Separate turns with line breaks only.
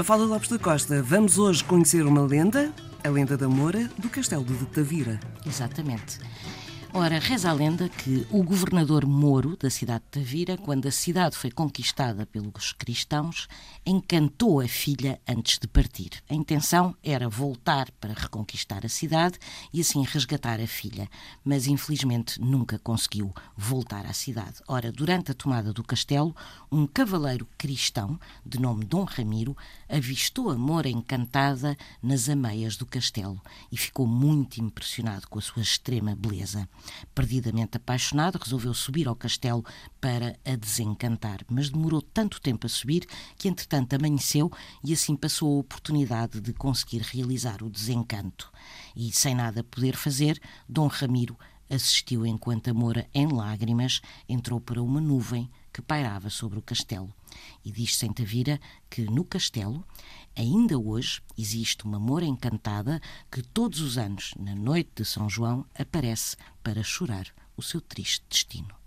Mafalda Lopes da Costa, vamos hoje conhecer uma lenda, a lenda da Moura do Castelo de Tavira.
Exatamente. Ora, reza a lenda que o governador Moro da cidade de Tavira, quando a cidade foi conquistada pelos cristãos, encantou a filha antes de partir. A intenção era voltar para reconquistar a cidade e assim resgatar a filha, mas infelizmente nunca conseguiu voltar à cidade. Ora, durante a tomada do castelo, um cavaleiro cristão, de nome Dom Ramiro, avistou a Moura encantada nas ameias do castelo e ficou muito impressionado com a sua extrema beleza. Perdidamente apaixonado, resolveu subir ao castelo para a desencantar, mas demorou tanto tempo a subir que, entretanto, amanheceu e assim passou a oportunidade de conseguir realizar o desencanto. E, sem nada poder fazer, Dom Ramiro assistiu enquanto a Moura, em lágrimas, entrou para uma nuvem que pairava sobre o castelo. E diz Santa Tavira que no castelo, ainda hoje, existe uma Moura encantada que todos os anos, na noite de São João, aparece para chorar o seu triste destino.